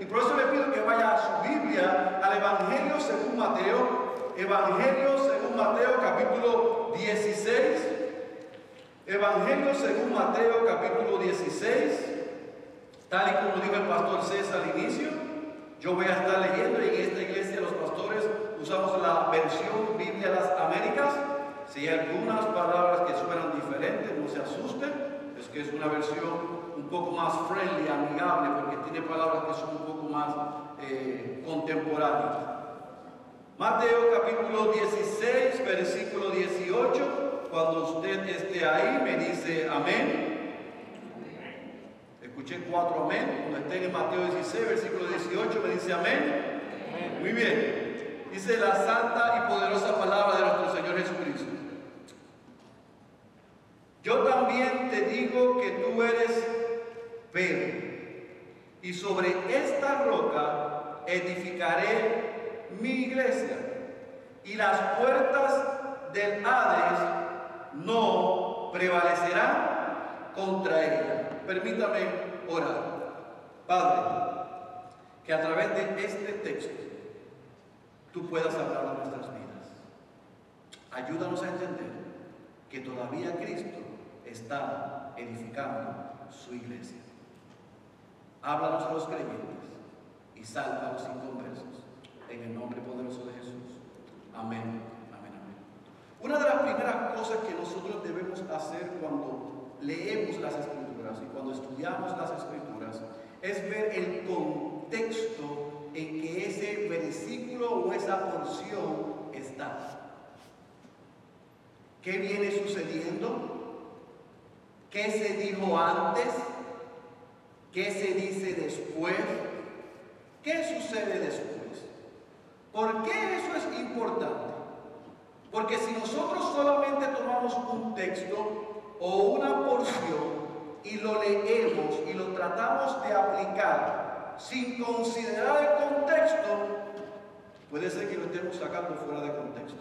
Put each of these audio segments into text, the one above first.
Y por eso le pido que vaya a su Biblia, al Evangelio según Mateo, Evangelio según Mateo capítulo 16, Evangelio según Mateo capítulo 16, tal y como dijo el pastor César al inicio, yo voy a estar leyendo en esta iglesia los pastores usamos la versión Biblia de las Américas. Si hay algunas palabras que suenan diferentes, no se asusten, es que es una versión un poco más friendly, amigable, porque tiene palabras que son un poco más eh, contemporáneas. Mateo capítulo 16, versículo 18, cuando usted esté ahí me dice amén. Escuché cuatro amén. Cuando esté en Mateo 16, versículo 18, me dice amén. Muy bien. Dice la santa y poderosa palabra de nuestro Señor Jesucristo. Yo también te digo que tú eres Y sobre esta roca edificaré mi iglesia, y las puertas del Hades no prevalecerán contra ella. Permítame orar. Padre, que a través de este texto tú puedas hablar a nuestras vidas. Ayúdanos a entender que todavía Cristo está edificando su iglesia. Háblanos a los creyentes y salva a los inconversos. En el nombre poderoso de Jesús. Amén. Amén, amén. Una de las primeras cosas que nosotros debemos hacer cuando leemos las escrituras y cuando estudiamos las escrituras es ver el contexto en que ese versículo o esa porción está. ¿Qué viene sucediendo? ¿Qué se dijo antes? ¿Qué se dice después? ¿Qué sucede después? ¿Por qué eso es importante? Porque si nosotros solamente tomamos un texto o una porción y lo leemos y lo tratamos de aplicar sin considerar el contexto, puede ser que lo estemos sacando fuera de contexto.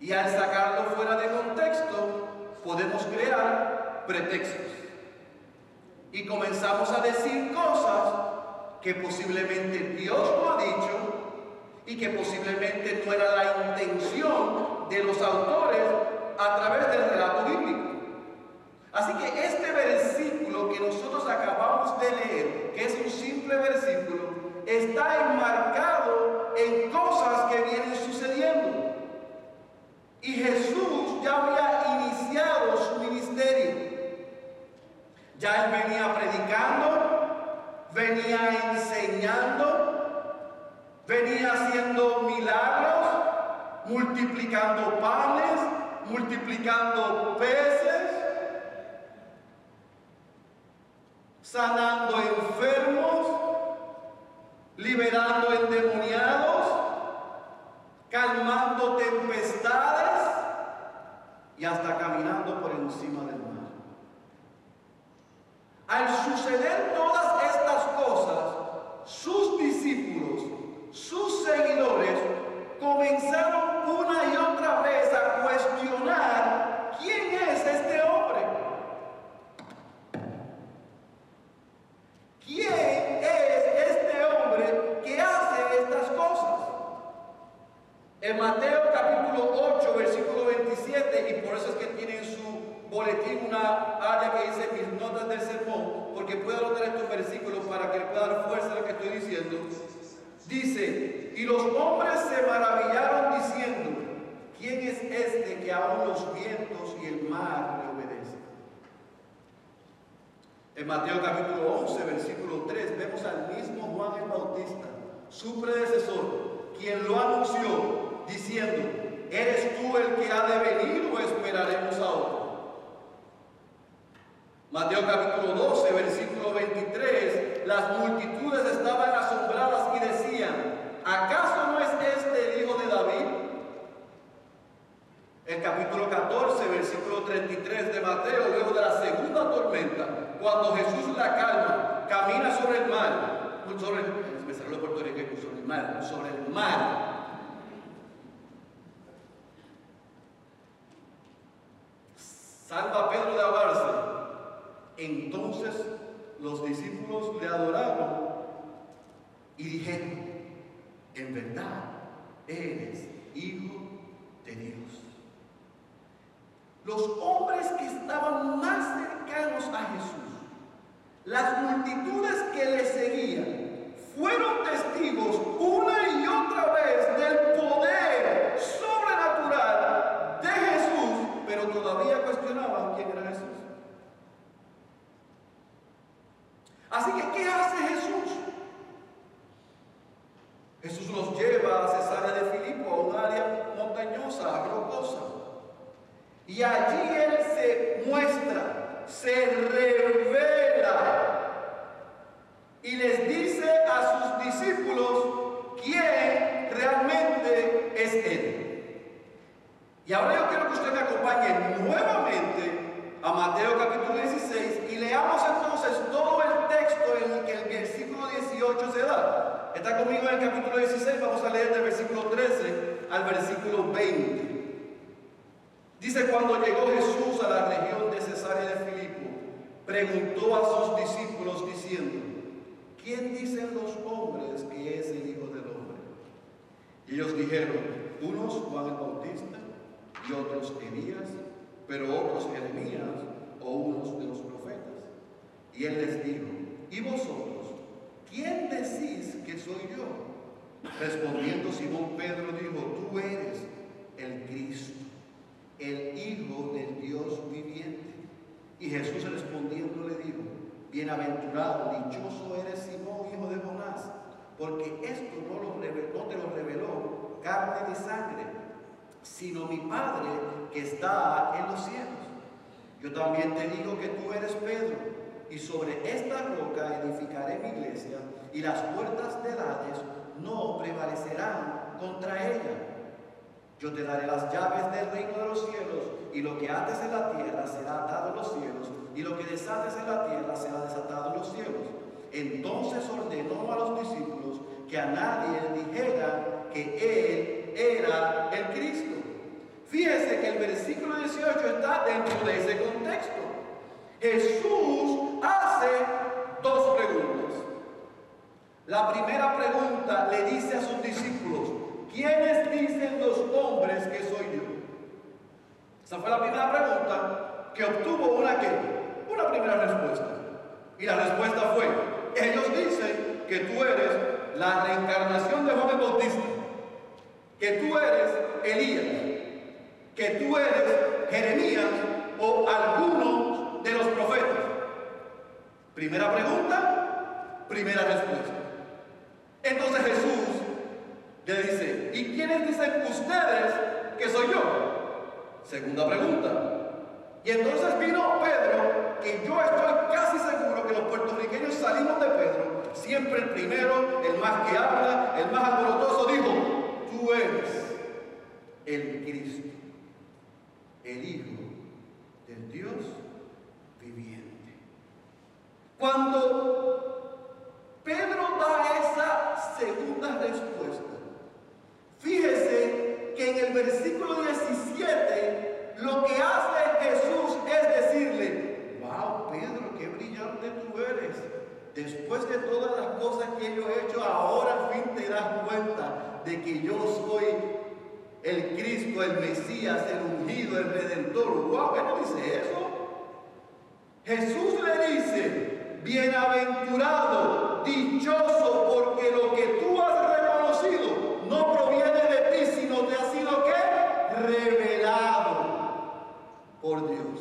Y al sacarlo fuera de contexto, podemos crear pretextos y comenzamos a decir cosas que posiblemente Dios no ha dicho y que posiblemente no era la intención de los autores a través del relato bíblico. Así que este versículo que nosotros acabamos de leer, que es un simple versículo, está enmarcado en cosas que vienen sucediendo. Y Jesús ya había iniciado su ministerio. Ya él venía predicando, venía enseñando, venía haciendo milagros, multiplicando panes, multiplicando peces, sanando enfermos, liberando endemoniados, calmando tempestades y hasta caminando por encima del. Al suceder todas estas cosas, sus discípulos, sus seguidores, comenzaron una y otra vez a cuestionar quién es este hombre. ¿Quién es este hombre que hace estas cosas? En Mateo capítulo 8, versículo 27, y por eso es que tienen su boletín una área que dice mis notas del sermón, porque puedo anotar estos versículos para que le pueda dar fuerza a lo que estoy diciendo. Dice, y los hombres se maravillaron diciendo, ¿quién es este que aún los vientos y el mar le obedecen? En Mateo capítulo 11, versículo 3, vemos al mismo Juan el Bautista, su predecesor, quien lo anunció diciendo, ¿eres tú el que ha de venir o esperaremos a otro? Mateo capítulo 12, versículo 23, las multitudes estaban asombradas y decían, ¿acaso no es este el hijo de David? El capítulo 14, versículo 33 de Mateo, luego de la segunda tormenta, cuando Jesús la calma, camina sobre el mar, sobre el, el mar, el mar. Salva a Pedro de ahogarse. Entonces los discípulos le adoraron y dijeron, en verdad, eres hijo de Dios. Los hombres que estaban más cercanos a Jesús, las multitudes que le seguían, fueron testigos una y otra vez del poder sobrenatural de Jesús, pero todavía cuestionaban quién era Jesús. Así que, ¿qué hace Jesús? Jesús los lleva a Cesarea de Filipo, a un área montañosa, rocosa. Y allí Él se muestra, se revela y les dice a sus discípulos quién realmente es Él. Y ahora yo quiero que usted me acompañe nuevamente a Mateo capítulo 16 y leamos entonces todo el texto en el que el versículo 18 se da. Está conmigo en el capítulo 16, vamos a leer del versículo 13 al versículo 20. Dice, cuando llegó Jesús a la región de Cesarea de Filipo, preguntó a sus discípulos diciendo, ¿quién dicen los hombres que es el Hijo del Hombre? Y ellos dijeron, unos Juan el Bautista y otros Elías, pero otros Jeremías o unos de los profetas. Y él les dijo, ¿y vosotros? ¿Quién decís que soy yo? Respondiendo Simón Pedro dijo, tú eres el Cristo el Hijo del Dios viviente. Y Jesús respondiendo le dijo, bienaventurado, dichoso eres Simón, hijo de Jonás, porque esto no, te lo reveló carne ni sangre, sino mi Padre que está en los cielos. Yo también te digo que tú eres Pedro, y sobre esta roca edificaré mi iglesia, y las puertas del Hades no prevalecerán contra ella. Yo te daré las llaves del reino de los cielos, y lo que ates en la tierra será atado en los cielos, y lo que desates en la tierra será desatado en los cielos. Entonces ordenó a los discípulos que a nadie dijera que él era el Cristo. Fíjese que el versículo 18 está dentro de ese contexto. Jesús hace dos preguntas. La primera pregunta le dice a sus discípulos, ¿quiénes dicen los hombres que soy yo? Esa fue la primera pregunta que obtuvo una que, una primera respuesta. Y la respuesta fue, ellos dicen que tú eres la reencarnación de Juan el Bautista, que tú eres Elías, que tú eres Jeremías o alguno de los profetas. Primera pregunta, primera respuesta. Entonces Jesús le dice, ¿y quiénes dicen ustedes que soy yo? Segunda pregunta. Y entonces vino Pedro, que yo estoy casi seguro que los puertorriqueños salimos de Pedro, siempre el primero, el más que habla, el más alborotoso, dijo, tú eres el Cristo, el Hijo del Dios viviente. Cuando Pedro da esa segunda El Mesías, el ungido, el Redentor. ¡Wow! ¿Qué no dice eso? Jesús le dice, bienaventurado, dichoso, porque lo que tú has reconocido no proviene de ti, sino te ha sido que revelado por Dios.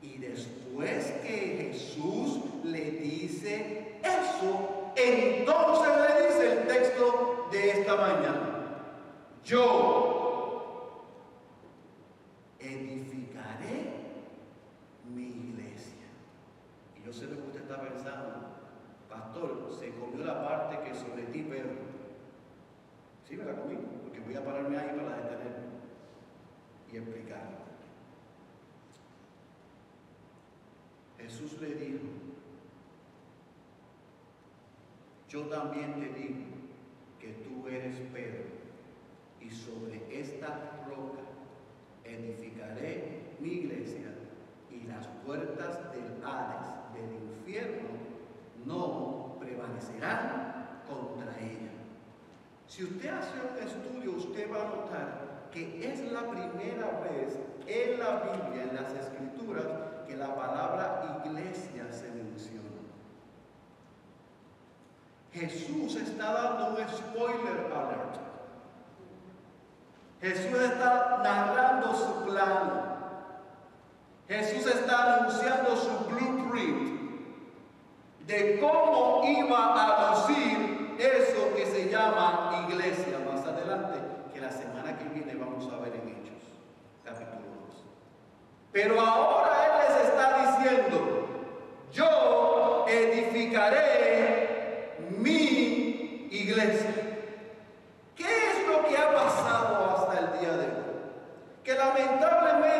Y después que Jesús le dice eso, entonces le dice el texto de esta mañana. Yo edificaré mi iglesia. Y yo sé lo que usted está pensando. Pastor, se comió la parte que sobre ti, Pedro. Sí, me la comí, porque voy a pararme ahí para detenerme y explicar. Jesús le dijo, yo también te digo que tú eres Pedro y sobre esta roca edificaré mi iglesia y las puertas del Hades, del infierno, no prevalecerán contra ella. Si usted hace un estudio, usted va a notar que es la primera vez en la Biblia, en las Escrituras, que la palabra iglesia se menciona. Jesús está dando un spoiler alert Jesús está narrando su plan. Jesús está anunciando su blueprint de cómo iba a lucir eso que se llama iglesia más adelante, que la semana que viene vamos a ver en Hechos, capítulo 2. Pero ahora Él les está diciendo, yo edificaré mi iglesia. ¿Qué es lo que ha pasado? lamentablemente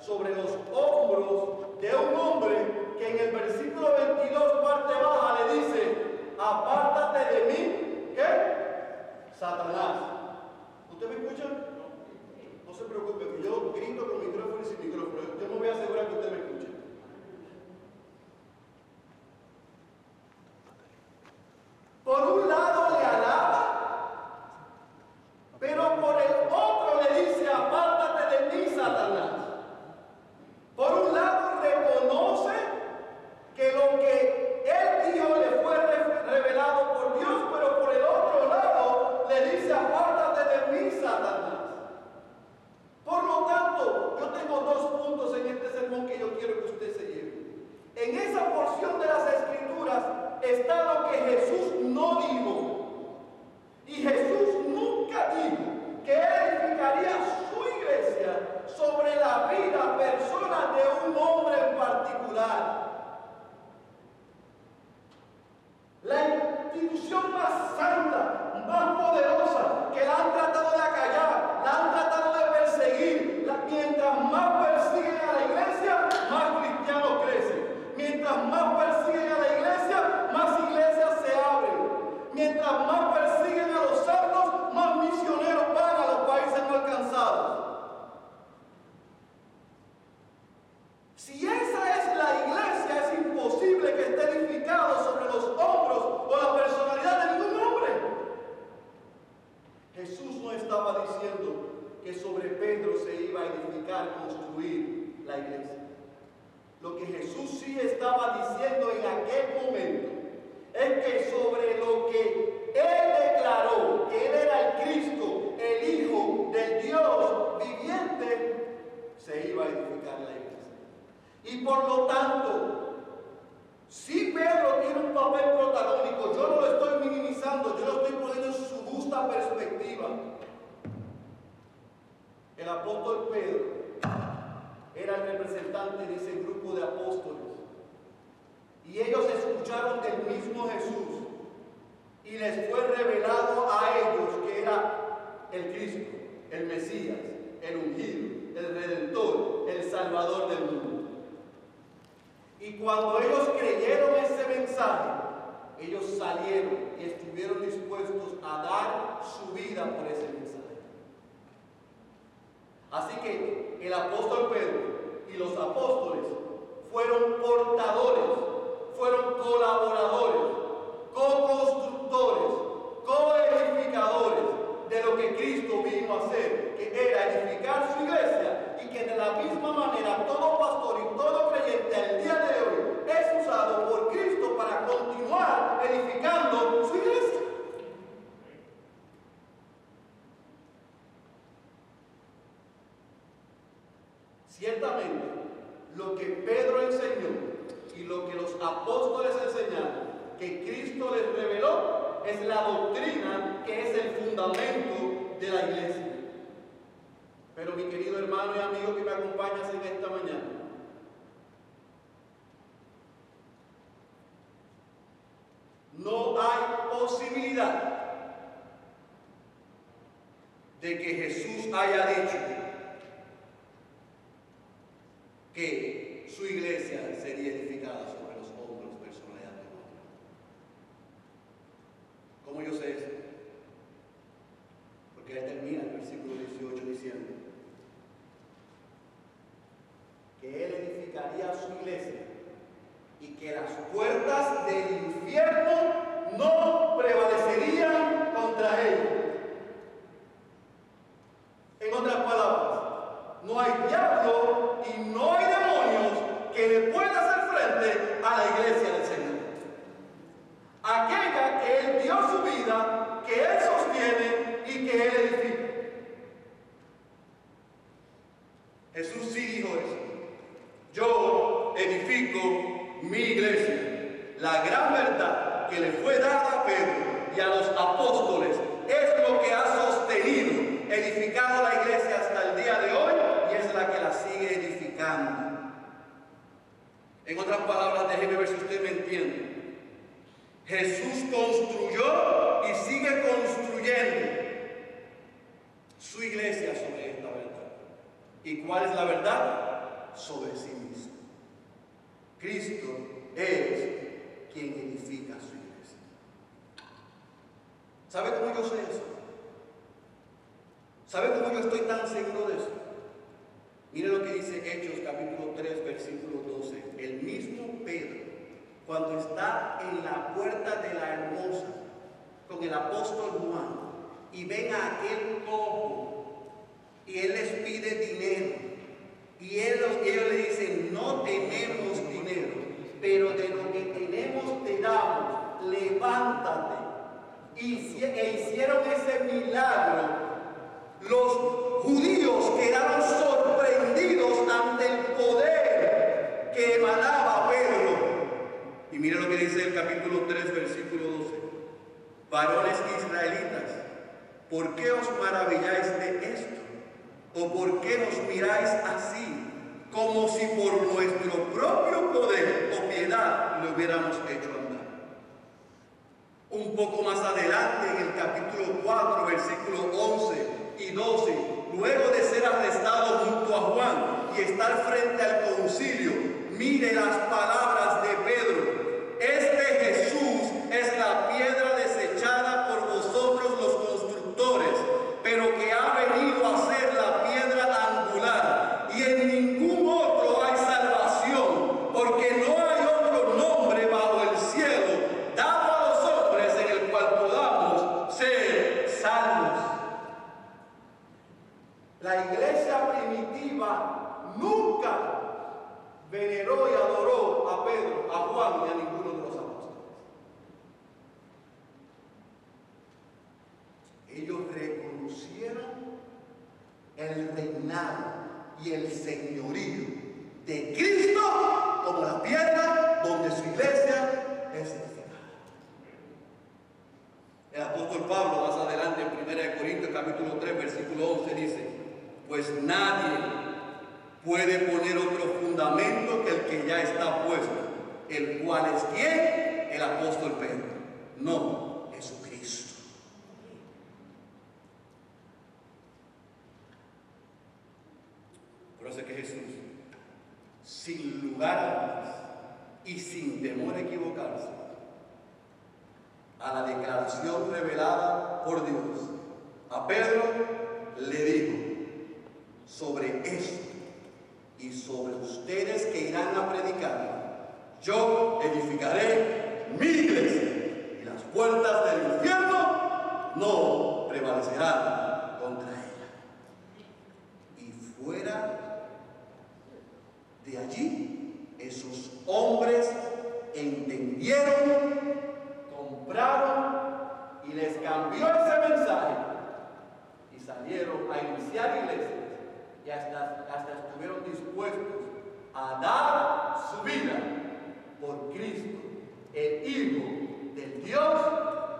sobre los hombros de un hombre que en el versículo 22 parte baja le dice, apártate de mí, ¿qué? Satanás. ¿Usted me escucha? No se preocupe, que yo grito con micrófono y sin micrófono. Yo me voy a asegurar que usted me escuche. Y cuando ellos creyeron ese mensaje, ellos salieron y estuvieron dispuestos a dar su vida por ese mensaje. Así que el apóstol Pedro y los apóstoles fueron portadores, fueron colaboradores, co-constructores, co-edificadores de lo que Cristo vino a hacer, que era edificar su iglesia y que de la misma manera todo pastor y todo creyente al día de hoy es usado por Cristo para continuar edificando su iglesia. Ciertamente, lo que Pedro enseñó y lo que los apóstoles enseñaron, que Cristo les reveló, es la doctrina que es el fundamento de la iglesia. Pero mi querido hermano y amigo que me acompañas en esta mañana, no hay posibilidad de que Jesús haya dicho que su iglesia sería edificada sobre los hombros personalidad de hombre. ¿Cómo yo sé eso? Porque él termina el versículo 18 diciendo que él edificaría su iglesia y que las puertas del infierno no prevalecerían contra él. En otras palabras, no hay diablo y no hay demonios que le puedan hacer frente a la iglesia del Señor. Aquella que Él dio su vida, que Él sostiene y que Él edifica. Jesús sí dijo eso. Yo edifico mi iglesia. La gran verdad que le fue dada a Pedro y a los apóstoles es lo que ha sostenido, edificado la iglesia hasta el día de hoy y es la que la sigue edificando. En otras palabras, déjeme ver si usted me entiende. Jesús construyó y sigue construyendo su iglesia sobre esta verdad. ¿Y cuál es la verdad? Sobre sí mismo. Cristo es quien edifica su iglesia. ¿Sabe cómo yo sé eso? ¿Sabe cómo yo estoy tan seguro de eso? Mire lo que dice Hechos capítulo 3 versículo 12. El mismo Pedro, cuando está en la puerta de la hermosa con el apóstol Juan y ven a aquel cojo y él les pide dinero y ellos, ellos le dicen, no tenemos dinero, pero de lo que tenemos te damos, levántate. Y, e hicieron ese milagro. Los judíos quedaron sorprendidos ante el poder que emanaba Pedro. Y mire lo que dice el capítulo 3, versículo 12. Varones israelitas, ¿por qué os maravilláis de esto? ¿O por qué nos miráis así, como si por nuestro propio poder o piedad le hubiéramos hecho andar? Un poco más adelante, en el capítulo 4, versículo 11 y 12, luego de ser arrestado junto a Juan y estar frente al concilio, mire las palabras de Pedro. Este Jesús es la piedra desechada por vosotros los constructores, pero que ha venido a ser la piedra angular. Y en ningún otro hay salvación con la tierra donde su iglesia es edificada. El apóstol Pablo más adelante en 1 Corintios capítulo 3 versículo 11 dice, pues nadie puede poner otro fundamento que el que ya está puesto, el cual es quién? El apóstol Pedro. No, Jesucristo. Por eso es que Jesús, sin lugar a dudas y sin temor a equivocarse, a la declaración revelada por Dios, a Pedro le dijo, sobre esto y sobre ustedes que irán a predicar, yo edificaré mi iglesia y las puertas del infierno no prevalecerán contra ella. Y fuera de allí, esos hombres entendieron, compraron y les cambió ese mensaje y salieron a iniciar iglesias y hasta, hasta estuvieron dispuestos a dar su vida por Cristo, el Hijo del Dios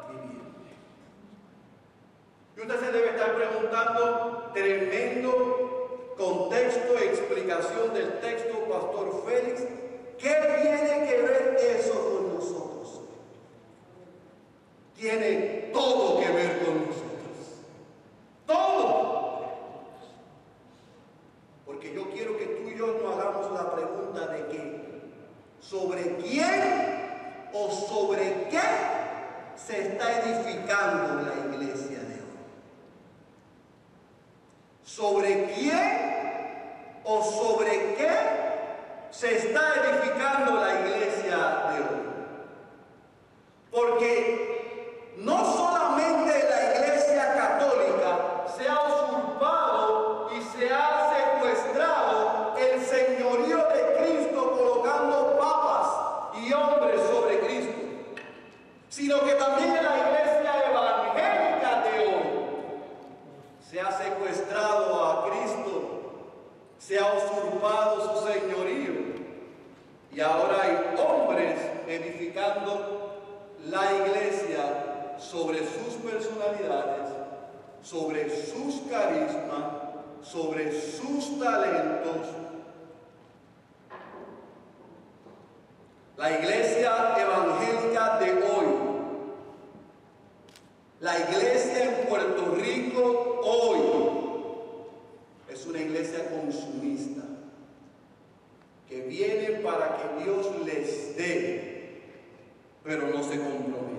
viviente. Y usted se debe estar preguntando, tremendo contexto y explicación del texto, Pastor Félix, ¿qué tiene que ver eso con nosotros? Tiene todo que ver con nosotros. Todo. Porque yo quiero que tú y yo nos hagamos la pregunta de que sobre quién o sobre qué se está edificando la iglesia de hoy. ¿Sobre quién o sobre qué se está edificando la iglesia de hoy? Porque no solamente la iglesia católica se ha usurpado y se ha secuestrado el señorío de Cristo colocando papas y hombres sobre Cristo, sino que también en la iglesia evangélica de hoy se ha secuestrado a Cristo, se ha usurpado su señorío y ahora hay hombres edificando la iglesia sobre sus personalidades, sobre sus carismas, sobre sus talentos. La iglesia evangélica de hoy, la iglesia en Puerto Rico hoy, es una iglesia consumista que viene para que Dios les dé pero no se compromete.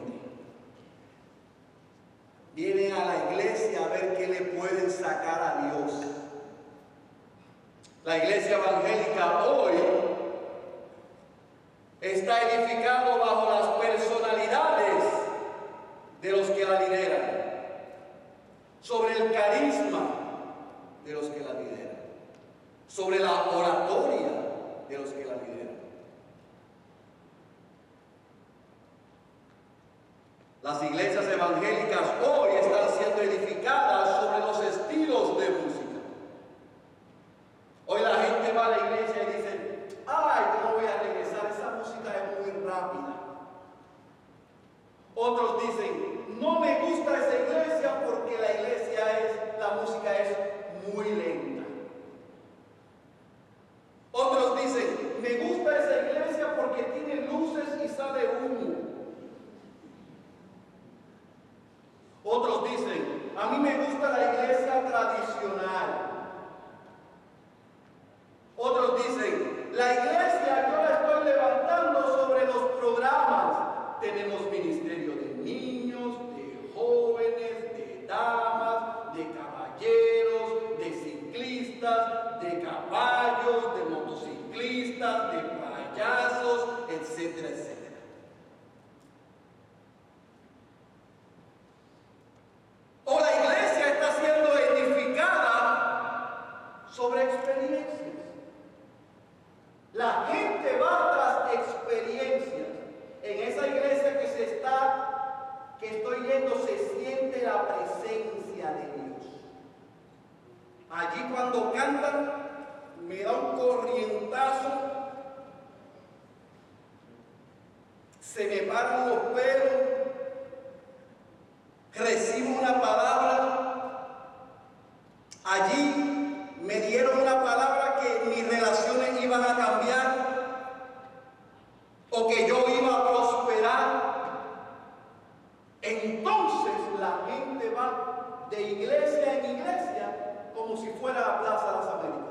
La Plaza de las Américas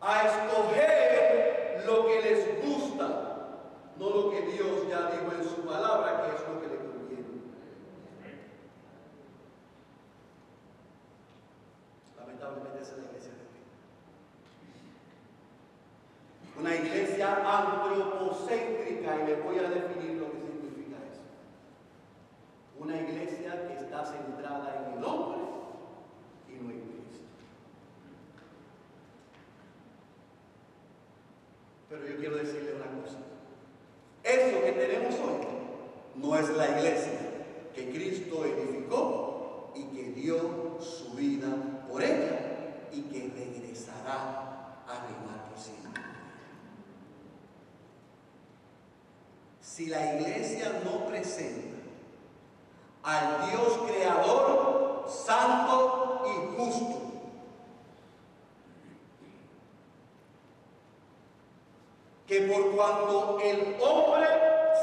a escoger lo que les gusta, no lo que Dios ya dijo en su palabra, que es lo que le conviene. Lamentablemente esa es la iglesia de hoy. Una iglesia antropocéntrica, y les voy a definir lo que significa eso. Una iglesia que está centrada en el hombre y no en Cristo. Pero yo quiero decirle una cosa. Eso que tenemos hoy no es la iglesia que Cristo edificó y que dio su vida por ella y que regresará a reinar por siempre. Si la iglesia no presenta al Dios creador, santo y justo, que por cuanto el hombre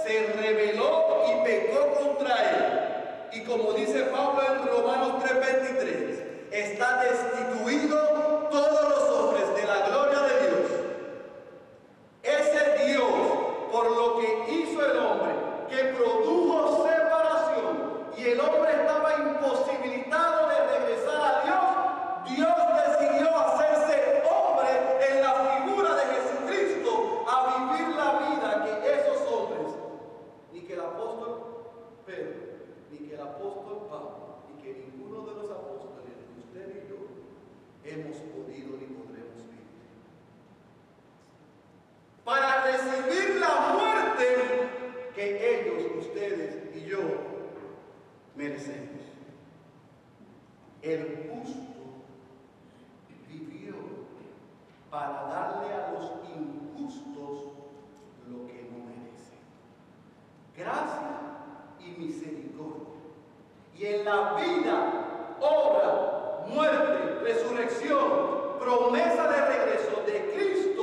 se rebeló y pecó contra él, y como dice Pablo en Romanos 3:23, está destituido todos los hombres de la gloria de Dios. Ese Dios, por lo que hizo el hombre, que produjo separación, y el hombre estaba imposibilitado de regresar a Dios, Dios decidió hacerse hombre en la figura de Jesucristo a vivir la vida que esos hombres, ni que el apóstol Pedro, ni que el apóstol Pablo, ni que ninguno de los apóstoles, ni usted ni yo, hemos podido ni podremos vivir. Para recibir la muerte que ellos, ustedes y yo merecemos. El justo vivió para darle a los injustos lo que no merecen. Gracia y misericordia. Y en la vida, obra, muerte, resurrección, promesa de regreso de Cristo,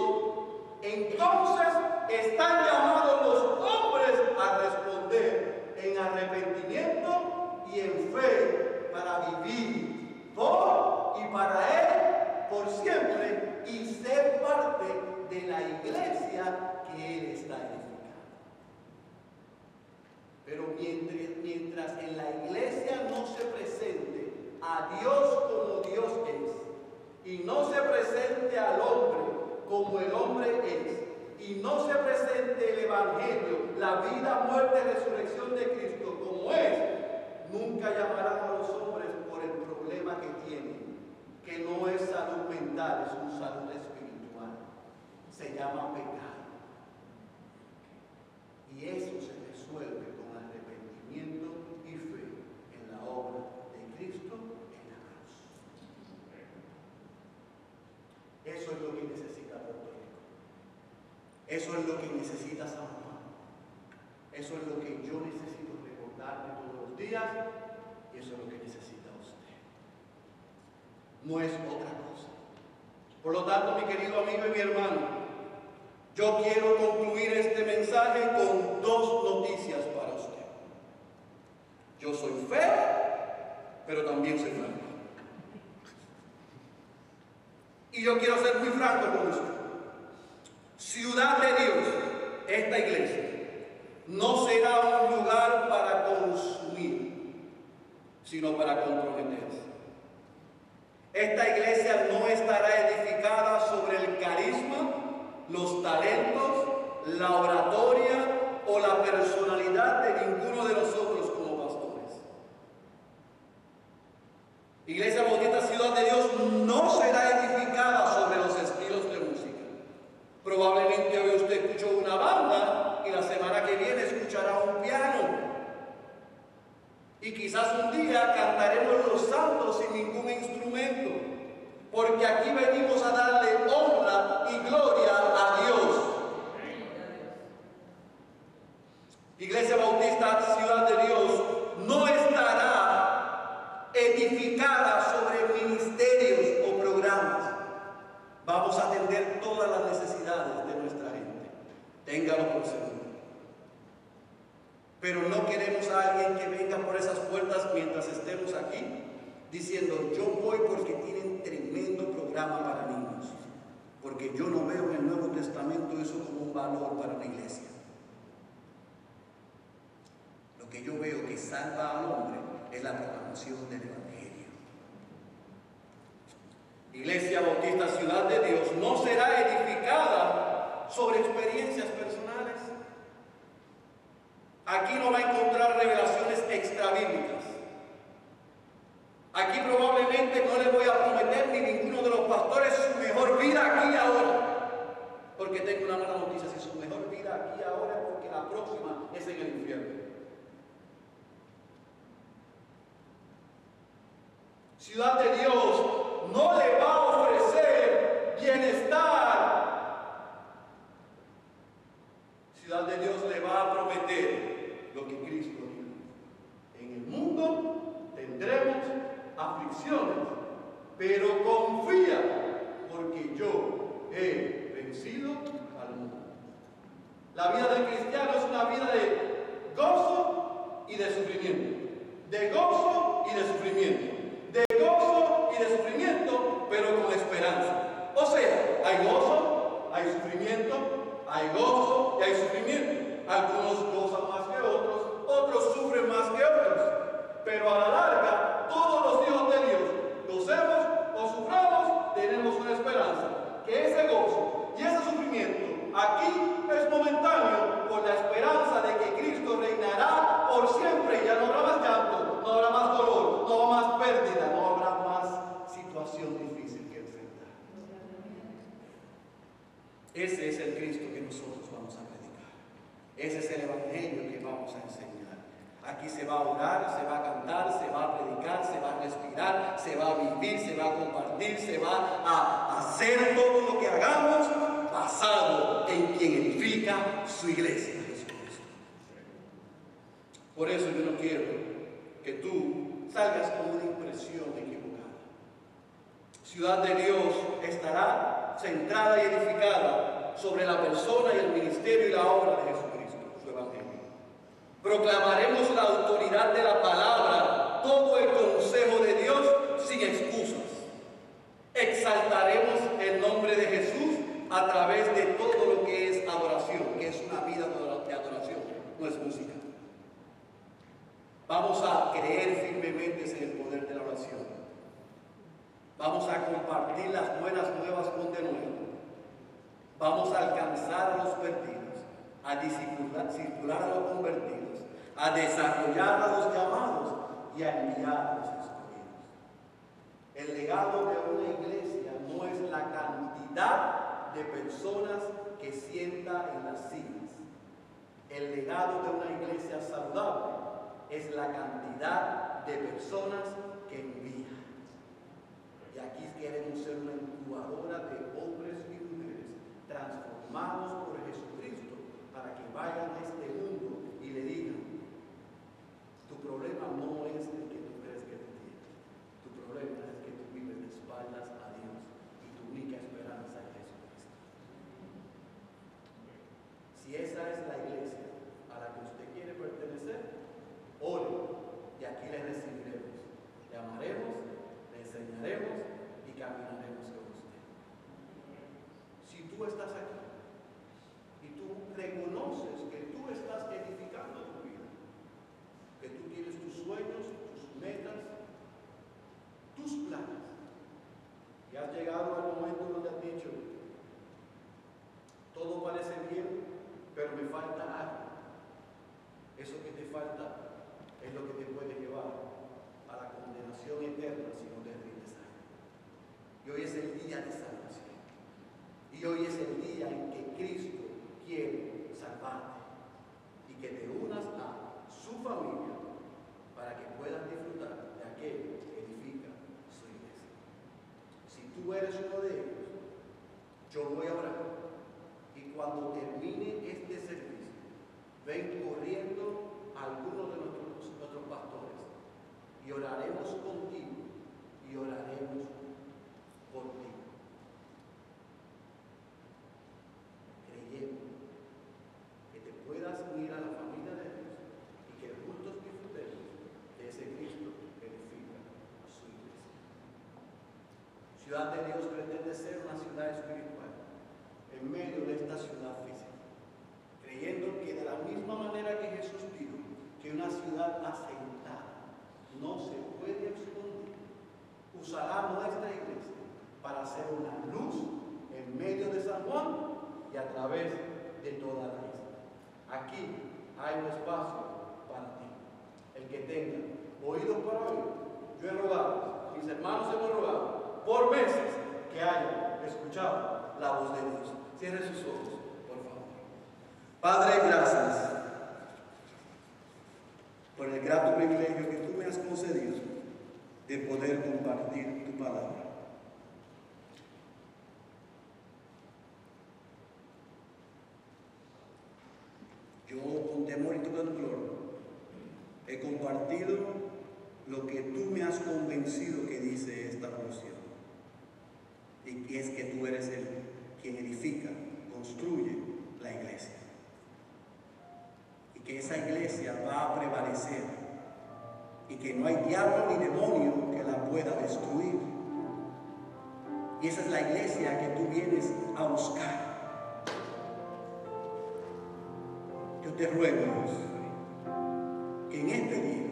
entonces están llamados los hombres a responder en arrepentimiento y en fe para vivir por y para Él por siempre y ser parte de la iglesia que Él está edificando. Pero mientras, mientras en la iglesia no se presente a Dios como Dios es, y no se presente al hombre como el hombre es, y no se presente el Evangelio, la vida, muerte, resurrección de Cristo como es, nunca llamarán a los hombres por el problema que tienen, que no es salud mental, es un salud espiritual. Se llama pecado. Y eso se resuelve con arrepentimiento y fe en la obra de Cristo en la cruz. Eso es lo que necesita Puerto Rico. Eso es lo que necesita San Juan. Eso es lo que yo necesito recordarme todos los días y eso es lo que necesita usted. No es otra cosa. Por lo tanto, mi querido amigo y mi hermano, yo quiero concluir este mensaje con dos noticias para usted. Yo soy feo, pero también soy franco. Y yo quiero ser muy franco con usted. Ciudad de Dios, esta iglesia, no será un lugar para consumir, sino para comprometerse. Esta iglesia no estará edificada sobre el carisma, los talentos, la oratoria o la personalidad de ninguno de nosotros como pastores. Iglesia Bautista Ciudad de Dios no será edificada sobre los estilos de música. Probablemente hoy usted escuchó una banda y la semana que viene escuchará un piano. Y quizás un día porque aquí venimos a darle honra y gloria a Dios. Iglesia Bautista, ciudad de Dios, no estará edificada sobre ministerios o programas. Vamos a atender todas las necesidades de nuestra gente. Téngalo por seguro. Pero no queremos a alguien que venga por esas puertas mientras estemos aquí, diciendo, yo voy porque tienen para niños. Porque yo no veo en el Nuevo Testamento eso como un valor para la iglesia. Lo que yo veo que salva al hombre es la proclamación del Evangelio. Iglesia Bautista Ciudad de Dios no será edificada sobre experiencias personales. Aquí no va a encontrar revelaciones extrabíblicas. Aquí probablemente no le voy a prometer ni ninguno de los pastores su mejor vida aquí y ahora. Porque tengo una mala noticia, si su mejor vida aquí y ahora es porque la próxima es en el infierno. Ciudad de Dios no le va a ofrecer bienestar. Ciudad de Dios le va a prometer lo que Cristo dijo. En el mundo tendremos aflicciones, pero confía porque yo he vencido al mundo. La vida del cristiano es una vida de gozo y de sufrimiento. De gozo y de sufrimiento de gozo y de sufrimiento, pero con esperanza. O sea, hay gozo, hay sufrimiento, hay gozo y hay sufrimiento. Algunos gozan más que otros, otros sufren más que otros. Pero a la larga, todos los hijos de Dios, gocemos o suframos, tenemos una esperanza. Que ese gozo y ese sufrimiento aquí es momentáneo por la esperanza de que Cristo reinará por siempre y ya no habrá más llanto, no habrá más dolor, no habrá más pérdida, no habrá más situación difícil que enfrentar. Ese es el Cristo que nosotros vamos a predicar. Ese es el Evangelio que vamos a enseñar. Aquí se va a orar, se va a cantar, se va a predicar, se va a respirar, se va a vivir, se va a compartir, se va a hacer todo lo que hagamos basado en quien edifica su iglesia, Jesucristo. Por eso yo no quiero que tú salgas con una impresión equivocada. Ciudad de Dios estará centrada y edificada sobre la persona y el ministerio y la obra de Evangelio. Proclamaremos la autoridad de la palabra, todo el consejo de Dios sin excusas. Exaltaremos el nombre de Jesús a través de todo lo que es adoración, que es una vida de adoración, no es música. Vamos a creer firmemente en el poder de la oración. Vamos a compartir las buenas nuevas con de nuevo. Vamos a alcanzar los perdidos, a circular a los convertidos, a desarrollar a los llamados y a enviar a los escogidos. El legado de una iglesia no es la cantidad de personas que sienta en las sillas. El legado de una iglesia saludable es la cantidad de personas que envía. Y aquí queremos ser una incubadora de hombres y mujeres transformados por Jesucristo para que vayan a este mundo y le digan, tu problema no es el que tú crees que te tienes, tu problema es que tú vives de espaldas a Dios y tu única esperanza es Jesucristo. Si esa es la iglesia a la que usted quiere pertenecer, ore y aquí le recibiremos, le amaremos, le enseñaremos y caminaremos con usted. Si tú estás aquí y tú reconoces que tú estás edificando tu vida, que tú tienes tus sueños, tus metas, tus planes, y has llegado al momento donde has dicho, todo parece bien, pero me falta algo. Eso que te falta es lo que te puede llevar a la condenación eterna si no te rindes a Él. Y hoy es el día de salvación. Y hoy es el día en que Cristo quiere salvarte y que te unas a su familia para que puedas disfrutar de aquello que edifica su iglesia. Si tú eres uno de ellos, yo voy a orar. Y cuando termine este servicio, ven corriendo a algunos de nuestros, nuestros pastores y oraremos contigo y oraremos por ti. Ciudad de Dios pretende ser una ciudad espiritual en medio de esta ciudad física, creyendo que de la misma manera que Jesús dijo que una ciudad asentada no se puede esconder, usará nuestra iglesia para ser una luz en medio de San Juan y a través de toda la isla. Aquí hay un espacio para ti. El que tenga oído para oír, yo he rogado, mis hermanos hemos rogado por meses que haya escuchado la voz de Dios. Cierre sus ojos, por favor. Padre, gracias por el grato privilegio que tú me has concedido de poder compartir tu palabra. Yo con temor y temblor he compartido lo que tú me has convencido que dice esta porción. Y es que tú eres el quien edifica, construye la iglesia. Y que esa iglesia va a prevalecer. Y que no hay diablo ni demonio que la pueda destruir. Y esa es la iglesia que tú vienes a buscar. Yo te ruego, Dios, que en este día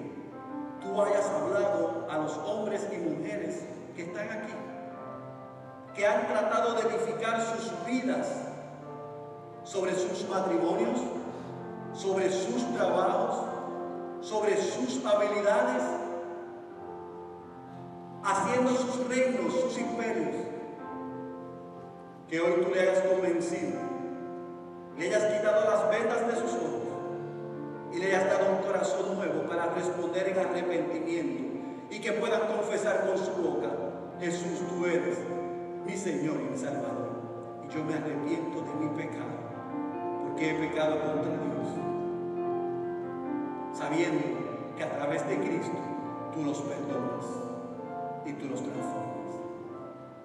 tú hayas hablado a los hombres y mujeres que están aquí, que han tratado de edificar sus vidas sobre sus matrimonios, sobre sus trabajos, sobre sus habilidades, haciendo sus reinos, sus imperios, que hoy tú le hayas convencido le hayas quitado las vendas de sus ojos y le hayas dado un corazón nuevo para responder en arrepentimiento y que puedan confesar con su boca, Jesús, tú eres mi Señor y mi Salvador. Y yo me arrepiento de mi pecado, porque he pecado contra Dios, sabiendo que a través de Cristo tú los perdonas y tú los transformas.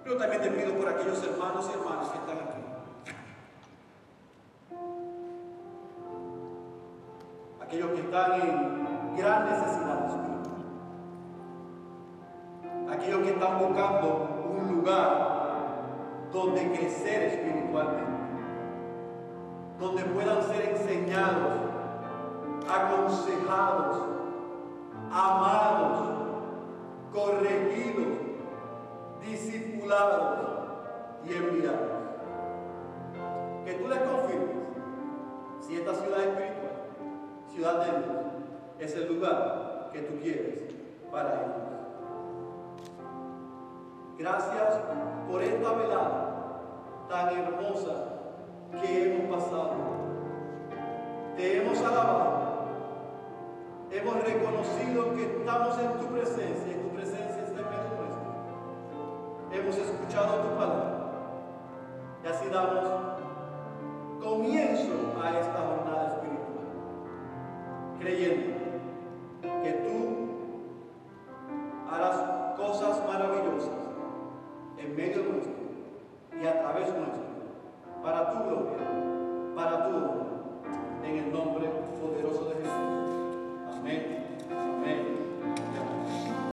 Pero también te pido por aquellos hermanos y hermanas que están aquí aquellos que están en gran necesidad espiritual, aquellos que están buscando un lugar donde crecer espiritualmente, donde puedan ser enseñados, aconsejados, amados, corregidos, discipulados y enviados. Que tú les confirmes si esta ciudad espiritual ciudad de Dios es el lugar que tú quieres para ellos. Gracias por esta velada tan hermosa que hemos pasado. Te hemos alabado. Hemos reconocido que estamos en tu presencia y tu presencia está en medio nuestro. Hemos escuchado tu palabra y así damos comienzo a esta jornada espiritual creyendo